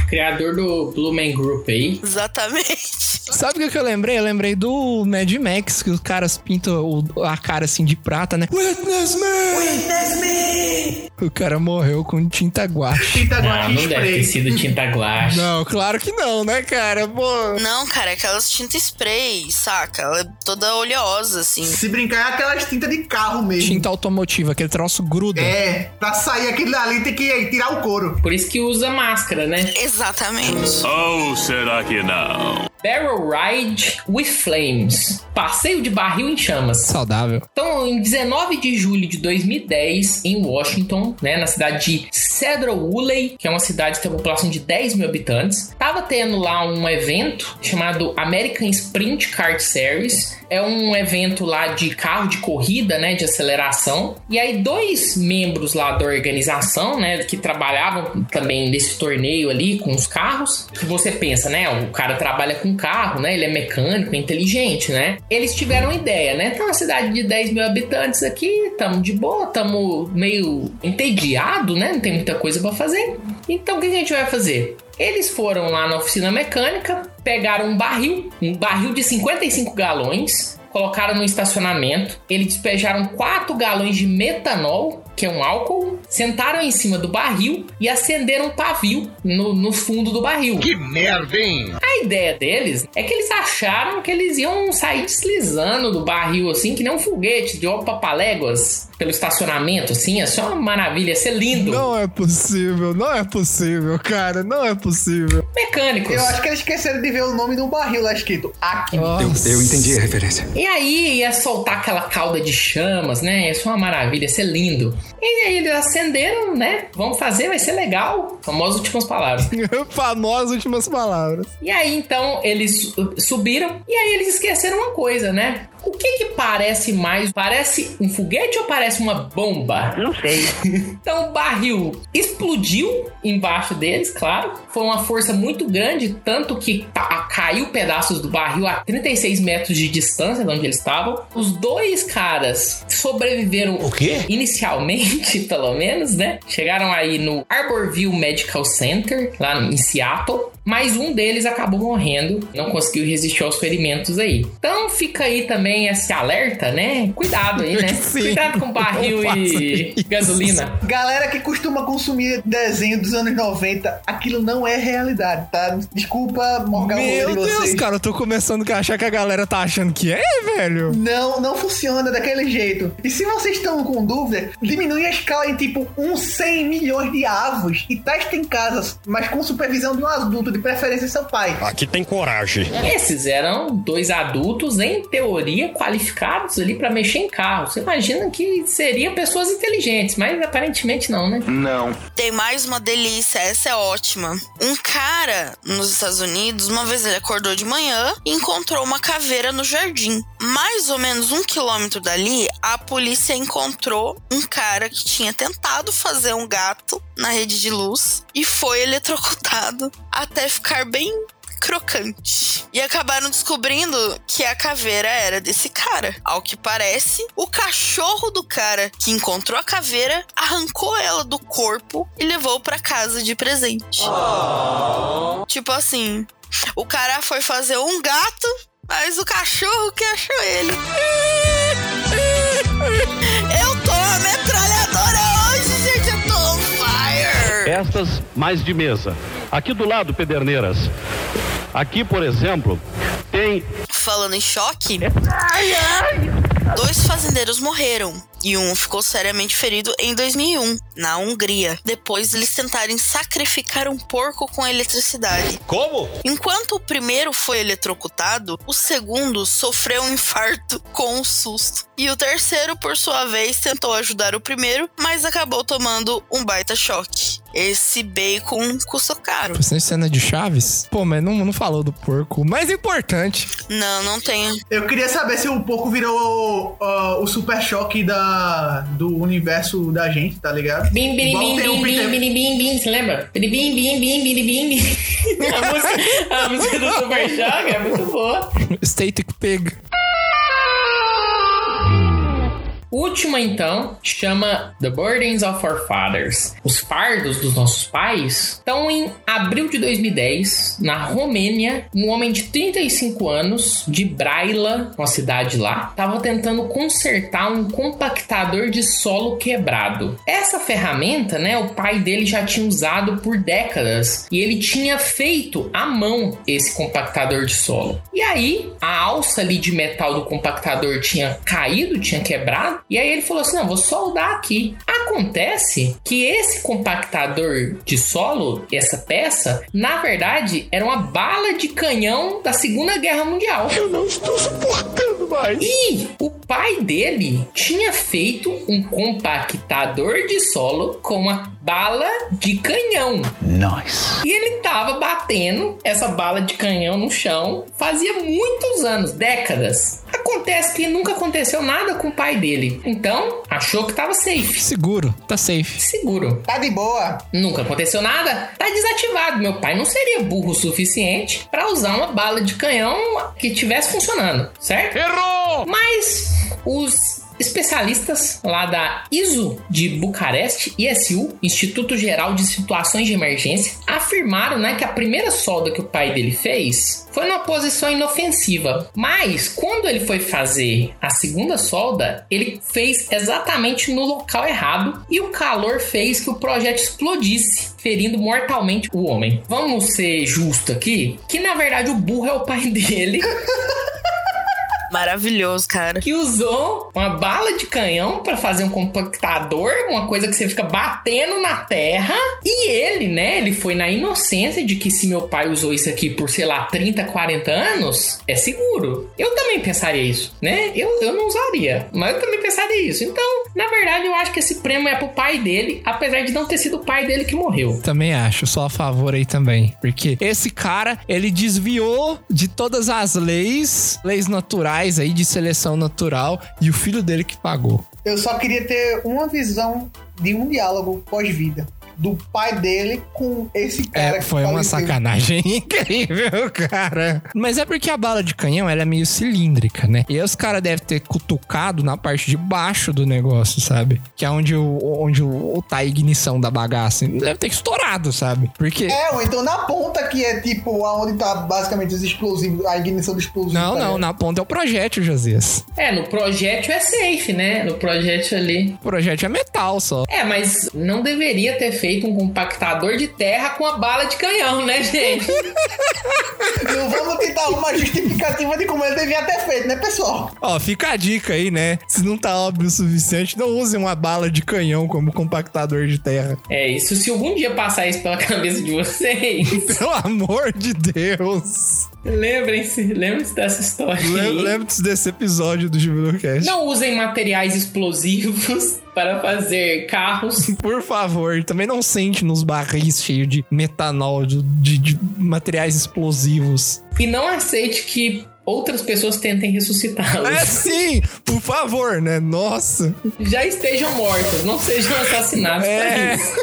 Criador do Blue Man Group aí. Exatamente. Sabe o que eu lembrei? Eu lembrei do Mad Max, que os caras pintam a cara assim de prata, né? Witness me! Witness me! O cara morreu com tinta guache. Tinta Não, guache não deve ter spray. sido tinta guache. Não, claro que não, né, cara? Pô. Não, cara, é aquelas tinta spray, saca? Ela é toda oleosa, assim. Se brincar, é aquelas tintas de carro mesmo. Tinta automotiva, aquele troço gruda. É, pra sair aquele dali tem que tirar o couro. Por isso que usa máscara, né? Exatamente. Ou será que não? Barrel Ride with Flames. Passeio de barril em chamas. Saudável. Então, em 19 de julho de 2010, em Washington, né, na cidade de Cedar Woolley, que é uma cidade que tem uma população de 10 mil habitantes, tava tendo lá um evento chamado American Sprint Kart Series. É um evento lá de carro de corrida, né, de aceleração. E aí dois membros lá da organização, né, que trabalhavam também nesse torneio ali com os carros, que você pensa, né, o cara trabalha com carro, né, ele é mecânico, é inteligente, né? Eles tiveram ideia, né? Tem uma cidade de 10 mil habitantes aqui, tamo de boa, tamo meio entediado, né? Não tem muita coisa pra fazer. Então o que a gente vai fazer? Eles foram lá na oficina mecânica, pegaram um barril, um barril de 55 galões, colocaram no estacionamento, eles despejaram 4 galões de metanol, que é um álcool, sentaram em cima do barril e acenderam um pavio no, no fundo do barril. Que merda, hein? A ideia deles é que eles acharam que eles iam sair deslizando do barril, assim, que nem um foguete de papaléguas pelo estacionamento, assim, é só uma maravilha, ia ser lindo. Não é possível, não é possível, cara, não é possível. Mecânicos. Eu acho que eles esqueceram de ver o nome do barril lá escrito. Aqui. Nossa. Eu entendi a referência. E aí ia soltar aquela cauda de chamas, né? Ia ser uma maravilha, ia ser lindo. E aí eles acenderam, né? Vamos fazer, vai ser legal. Famosas últimas palavras. Famosas últimas palavras. E aí então eles su- subiram e aí eles esqueceram uma coisa, né? O que que parece mais? Parece um foguete ou parece uma bomba? Não sei. Então o barril explodiu embaixo deles, claro. Foi uma força muito grande, tanto que caiu pedaços do barril a 36 metros de distância de onde eles estavam. Os dois caras sobreviveram O quê? inicialmente, pelo menos, né? Chegaram aí no Arborville Medical Center, lá em Seattle. Mas um deles acabou morrendo, não conseguiu resistir aos ferimentos aí. Então fica aí também esse alerta, né? Cuidado aí, né? Sim. Cuidado com barril e isso. gasolina. Galera que costuma consumir desenho dos anos 90, aquilo não é realidade, tá? Desculpa, Morgan Meu de Deus, vocês. cara, eu tô começando a achar que a galera tá achando que é, velho. Não, não funciona daquele jeito. E se vocês estão com dúvida, diminui a escala em tipo uns 100 milhões de avos e testa em casa, mas com supervisão de um adulto, de preferência seu pai. Aqui tem coragem. Esses eram dois adultos, em teoria, qualificados ali pra mexer em carro. Você imagina que seriam pessoas inteligentes, mas aparentemente não, né? Não. Tem mais uma delícia, essa é ótima. Um cara nos Estados Unidos, uma vez ele acordou de manhã e encontrou uma caveira no jardim. Mais ou menos um quilômetro dali, a polícia encontrou um cara que tinha tentado fazer um gato na rede de luz e foi eletrocutado até ficar bem crocante. E acabaram descobrindo que a caveira era desse cara. Ao que parece, o cachorro do cara que encontrou a caveira arrancou ela do corpo e levou pra casa de presente. Tipo assim, o cara foi fazer um gato, mas o cachorro que achou ele. Eu tô uma metralhadora fire. Estas mais de mesa. Aqui do lado, Pederneiras. Aqui, por exemplo, tem Falando em choque, dois fazendeiros morreram e um ficou seriamente ferido em 2001, na Hungria, depois eles tentarem sacrificar um porco com eletricidade. Como? Enquanto o primeiro foi eletrocutado, o segundo sofreu um infarto com um susto. E o terceiro, por sua vez, tentou ajudar o primeiro, mas acabou tomando um baita choque. Esse bacon custou caro. Em cena de Chaves? Pô, mas não, não falou do porco. O mais importante. Não, não tenho. Eu queria saber se o porco virou ó, o super choque da, do universo da gente, tá ligado? Bim, bim, bim, bim, bim, bim, bim, bim, você lembra? Bim, bim, bim, bim, bim, bim, bim. A música, do Super Choque é muito boa. Static Pig. Última, então, chama The Burdens of Our Fathers. Os fardos dos nossos pais. Então, em abril de 2010, na Romênia, um homem de 35 anos, de Braila, uma cidade lá, estava tentando consertar um compactador de solo quebrado. Essa ferramenta, né, o pai dele já tinha usado por décadas e ele tinha feito à mão esse compactador de solo. E aí, a alça ali de metal do compactador tinha caído, tinha quebrado, e aí ele falou assim: "Não, vou soldar aqui". Acontece que esse compactador de solo, essa peça, na verdade, era uma bala de canhão da Segunda Guerra Mundial. Eu não estou suportando mais. E o pai dele tinha feito um compactador de solo com uma bala de canhão. Nice. E ele tava batendo essa bala de canhão no chão fazia muitos anos, décadas. Acontece que nunca aconteceu nada com o pai dele. Então, achou que tava safe. Seguro, tá safe. Seguro. Tá de boa. Nunca aconteceu nada. Tá desativado. Meu pai não seria burro o suficiente para usar uma bala de canhão que tivesse funcionando, certo? Errou! Mas os especialistas lá da ISO de Bucareste, ISU, Instituto Geral de Situações de Emergência, afirmaram né, que a primeira solda que o pai dele fez foi numa posição inofensiva. Mas quando ele foi fazer a segunda solda, ele fez exatamente no local errado e o calor fez que o projeto explodisse, ferindo mortalmente o homem. Vamos ser justo aqui, que na verdade o burro é o pai dele. Maravilhoso, cara. que usou uma bala de canhão para fazer um compactador, uma coisa que você fica batendo na terra. E ele, né, ele foi na inocência de que se meu pai usou isso aqui por, sei lá, 30, 40 anos, é seguro. Eu também pensaria isso, né? Eu, eu não usaria, mas eu também pensaria isso. Então, na verdade, eu acho que esse prêmio é pro pai dele, apesar de não ter sido o pai dele que morreu. Também acho, só a favor aí também. Porque esse cara, ele desviou de todas as leis, leis naturais aí de seleção natural, e o filho dele que pagou. Eu só queria ter uma visão de um diálogo pós-vida. Do pai dele com esse cara É, que foi uma sacanagem incrível, cara. Mas é porque a bala de canhão, ela é meio cilíndrica, né? E aí os caras devem ter cutucado na parte de baixo do negócio, sabe? Que é onde o, onde o, tá a ignição da bagaça. Deve ter estourado, sabe? Porque... É, ou então na ponta que é tipo aonde tá basicamente os explosivos, a ignição do explosivo. Não, tá não, na ponta é o projétil, Josias. É, no projétil é safe, né? No projétil ali. O projétil é metal só. É, mas não deveria ter feito um compactador de terra com a bala de canhão, né, gente? Não vamos tentar uma justificativa de como ele devia ter feito, né, pessoal? Ó, fica a dica aí, né? Se não tá óbvio o suficiente, não use uma bala de canhão como compactador de terra. É isso. Se algum dia passar isso pela cabeça de vocês, Pelo amor de Deus. Lembrem-se, lembrem-se dessa história. Lem- aí. Lembre-se desse episódio do Jubilocast. Não usem materiais explosivos para fazer carros. Por favor, também não sente nos barris cheios de metanol, de, de- de materiais explosivos. E não aceite que outras pessoas tentem ressuscitá-los. É sim, por favor, né? Nossa. Já estejam mortos, não sejam assassinados É. pra isso.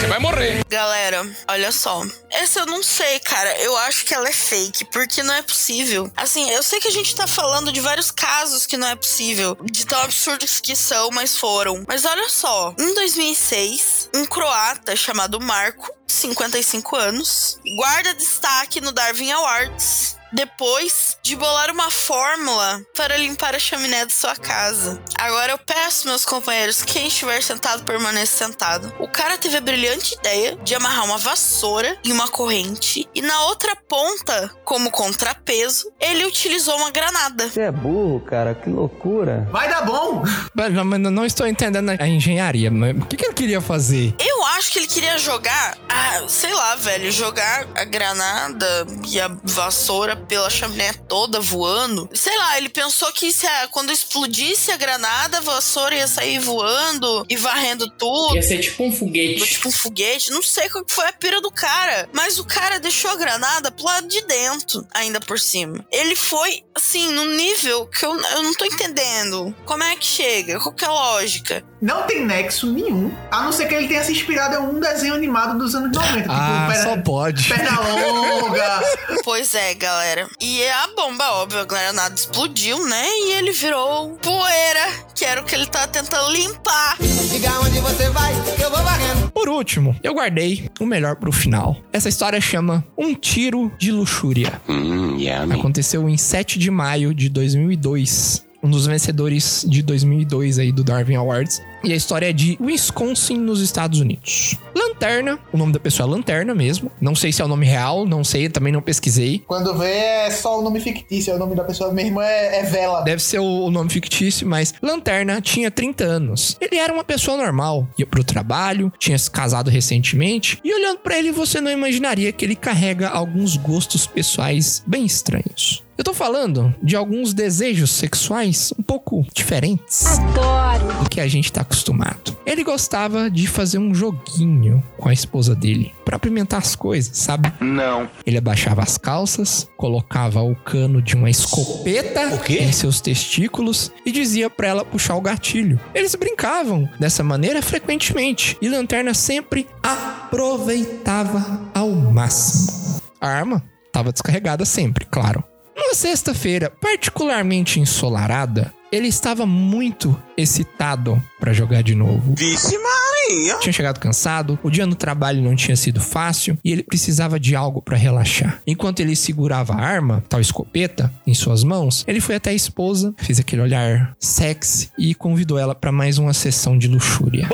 Você vai morrer. Galera, olha só. Essa eu não sei, cara. Eu acho que ela é fake, porque não é possível. Assim, eu sei que a gente tá falando de vários casos que não é possível, de tão absurdos que são, mas foram. Mas olha só, em 2006, um croata chamado Marco, 55 anos, guarda destaque no Darwin Awards. Depois de bolar uma fórmula para limpar a chaminé de sua casa. Agora eu peço, meus companheiros, quem estiver sentado, permaneça sentado. O cara teve a brilhante ideia de amarrar uma vassoura e uma corrente, e na outra ponta, como contrapeso, ele utilizou uma granada. Você é burro, cara, que loucura. Vai dar bom! Mas não, mas não estou entendendo a engenharia. Mas o que, que ele queria fazer? Eu acho que ele queria jogar, ah, sei lá, velho, jogar a granada e a vassoura pela chaminé toda voando. Sei lá, ele pensou que se a- quando explodisse a granada, a vassoura ia sair voando e varrendo tudo. Ia ser tipo um foguete. Tipo um foguete, não sei qual que foi a pira do cara. Mas o cara deixou a granada pro lado de dentro, ainda por cima. Ele foi, assim, num nível que eu, eu não tô entendendo. Como é que chega? Qual que é a lógica? Não tem nexo nenhum, a não ser que ele tenha se inspirado em um desenho animado dos anos 90. Ah, tipo, só perna, pode. perna longa. Pois é, galera. E a bomba, óbvio, a granada explodiu, né? E ele virou poeira, que era o que ele tava tentando limpar. Diga onde você vai, que eu vou varrendo. Por último, eu guardei o melhor pro final. Essa história chama Um Tiro de Luxúria. Hum, yummy. Aconteceu em 7 de maio de 2002. Um dos vencedores de 2002 aí do Darwin Awards. E a história é de Wisconsin, nos Estados Unidos. Lanterna, o nome da pessoa é Lanterna mesmo. Não sei se é o nome real, não sei, também não pesquisei. Quando vê, é só o nome fictício, é o nome da pessoa mesmo é, é Vela. Deve ser o, o nome fictício, mas Lanterna tinha 30 anos. Ele era uma pessoa normal, ia pro trabalho, tinha se casado recentemente, e olhando pra ele você não imaginaria que ele carrega alguns gostos pessoais bem estranhos. Eu tô falando de alguns desejos sexuais um pouco diferentes Adoro. do que a gente tá acostumado. Ele gostava de fazer um joguinho com a esposa dele pra apimentar as coisas, sabe? Não. Ele abaixava as calças, colocava o cano de uma escopeta em seus testículos e dizia pra ela puxar o gatilho. Eles brincavam dessa maneira frequentemente e Lanterna sempre aproveitava ao máximo. A arma estava descarregada sempre, claro. Numa sexta-feira particularmente ensolarada, ele estava muito excitado para jogar de novo. Vixe Maria. Tinha chegado cansado, o dia no trabalho não tinha sido fácil e ele precisava de algo para relaxar. Enquanto ele segurava a arma, tal escopeta, em suas mãos, ele foi até a esposa, fez aquele olhar sexy e convidou ela para mais uma sessão de luxúria.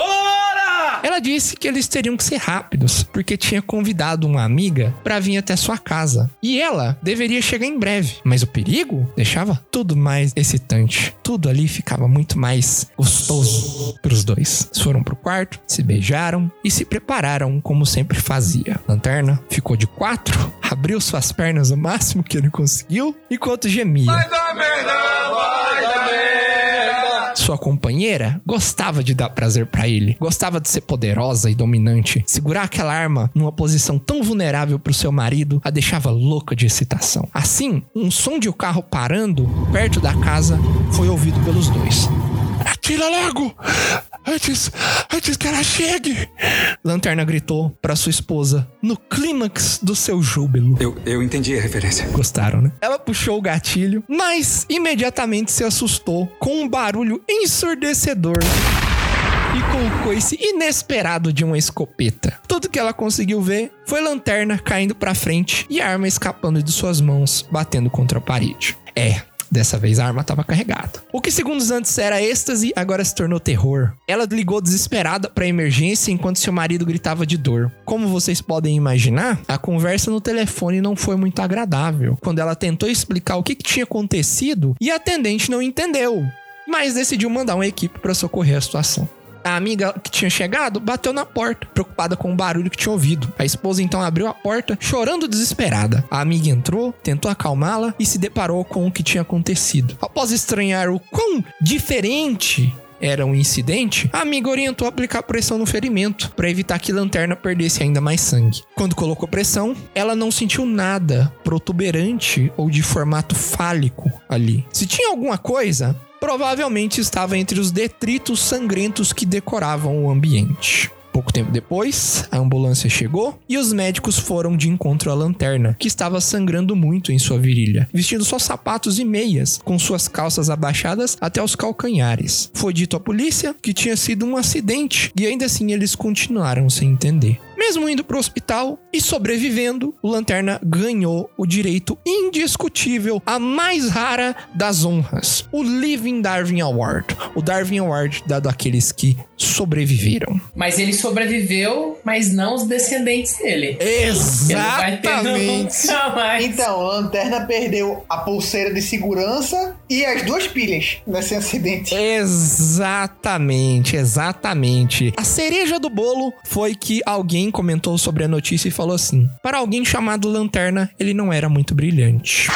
Ela disse que eles teriam que ser rápidos, porque tinha convidado uma amiga para vir até sua casa. E ela deveria chegar em breve, mas o perigo deixava tudo mais excitante. Tudo ali ficava muito mais gostoso para os dois. Eles foram pro quarto, se beijaram e se prepararam como sempre fazia. Lanterna ficou de quatro, abriu suas pernas o máximo que ele conseguiu, enquanto gemia. Sua companheira gostava de dar prazer pra ele, gostava de ser poderosa e dominante. Segurar aquela arma numa posição tão vulnerável pro seu marido a deixava louca de excitação. Assim, um som de um carro parando perto da casa foi ouvido pelos dois. Atira logo! Antes, antes que ela chegue! Lanterna gritou pra sua esposa no clímax do seu júbilo. Eu, eu entendi a referência. Gostaram, né? Ela puxou o gatilho, mas imediatamente se assustou com um barulho ensurdecedor e com o coice inesperado de uma escopeta. Tudo que ela conseguiu ver foi lanterna caindo pra frente e a arma escapando de suas mãos, batendo contra a parede. É. Dessa vez a arma estava carregada. O que segundos antes era êxtase, agora se tornou terror. Ela ligou desesperada para a emergência enquanto seu marido gritava de dor. Como vocês podem imaginar, a conversa no telefone não foi muito agradável. Quando ela tentou explicar o que, que tinha acontecido e a atendente não entendeu, mas decidiu mandar uma equipe para socorrer a situação. A amiga que tinha chegado bateu na porta, preocupada com o barulho que tinha ouvido. A esposa então abriu a porta, chorando desesperada. A amiga entrou, tentou acalmá-la e se deparou com o que tinha acontecido. Após estranhar o quão diferente era um incidente, a amiga orientou a aplicar pressão no ferimento para evitar que Lanterna perdesse ainda mais sangue. Quando colocou pressão, ela não sentiu nada protuberante ou de formato fálico ali. Se tinha alguma coisa, provavelmente estava entre os detritos sangrentos que decoravam o ambiente. Pouco tempo depois, a ambulância chegou e os médicos foram de encontro à lanterna, que estava sangrando muito em sua virilha, vestindo só sapatos e meias, com suas calças abaixadas até os calcanhares. Foi dito à polícia que tinha sido um acidente e ainda assim eles continuaram sem entender. Mesmo indo pro hospital e sobrevivendo, o Lanterna ganhou o direito indiscutível, a mais rara das honras, o Living Darwin Award. O Darwin Award dado àqueles que sobreviveram. Mas ele sobreviveu, mas não os descendentes dele. Exatamente. Então, a Lanterna perdeu a pulseira de segurança e as duas pilhas nesse acidente. Exatamente, exatamente. A cereja do bolo foi que alguém comentou sobre a notícia e falou assim: para alguém chamado Lanterna, ele não era muito brilhante.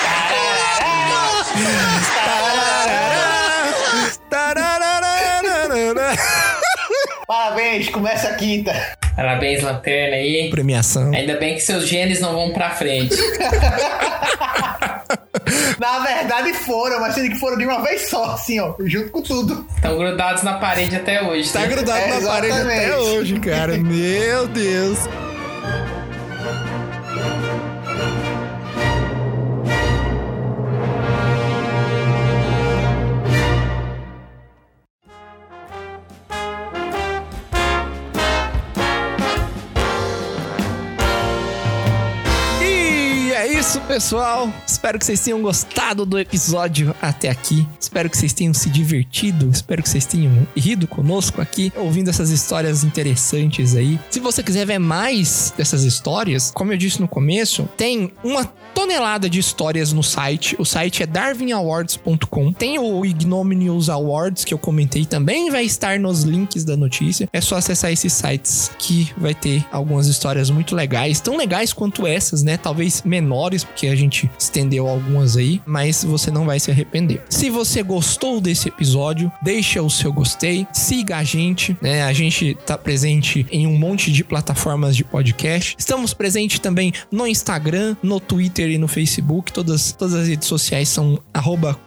Parabéns, começa a quinta. Parabéns, Lanterna aí. Premiação. Ainda bem que seus genes não vão pra frente. Na verdade foram, mas sendo que foram de uma vez só, assim, ó, junto com tudo. Estão grudados na parede até hoje. Tá né? grudado É, na parede até exatamente. hoje, cara. Meu Deus. Isso, pessoal. Espero que vocês tenham gostado do episódio até aqui. Espero que vocês tenham se divertido. Espero que vocês tenham rido conosco aqui, ouvindo essas histórias interessantes aí. Se você quiser ver mais dessas histórias, como eu disse no começo, tem uma tonelada de histórias no site. O site é darwinawards.com. Tem o Ignominious Awards que eu comentei também, vai estar nos links da notícia. É só acessar esses sites que vai ter algumas histórias muito legais, tão legais quanto essas, né? Talvez menores, porque a gente estendeu algumas aí, mas você não vai se arrepender. Se você gostou desse episódio, deixa o seu gostei, siga a gente, né? A gente tá presente em um monte de plataformas de podcast. Estamos presentes também no Instagram, no Twitter e no Facebook. Todas, todas as redes sociais são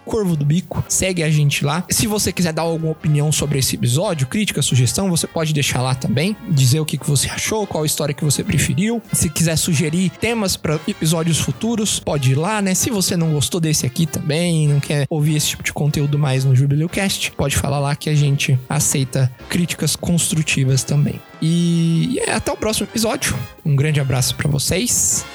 Corvo do Bico. Segue a gente lá. Se você quiser dar alguma opinião sobre esse episódio, crítica, sugestão, você pode deixar lá também. Dizer o que você achou, qual história que você preferiu. Se quiser sugerir temas para episódios futuros, pode ir lá, né? Se você não gostou desse aqui também, não quer ouvir esse tipo de conteúdo mais no Jubileu Cast, pode falar lá que a gente aceita críticas construtivas também. E até o próximo episódio. Um grande abraço para vocês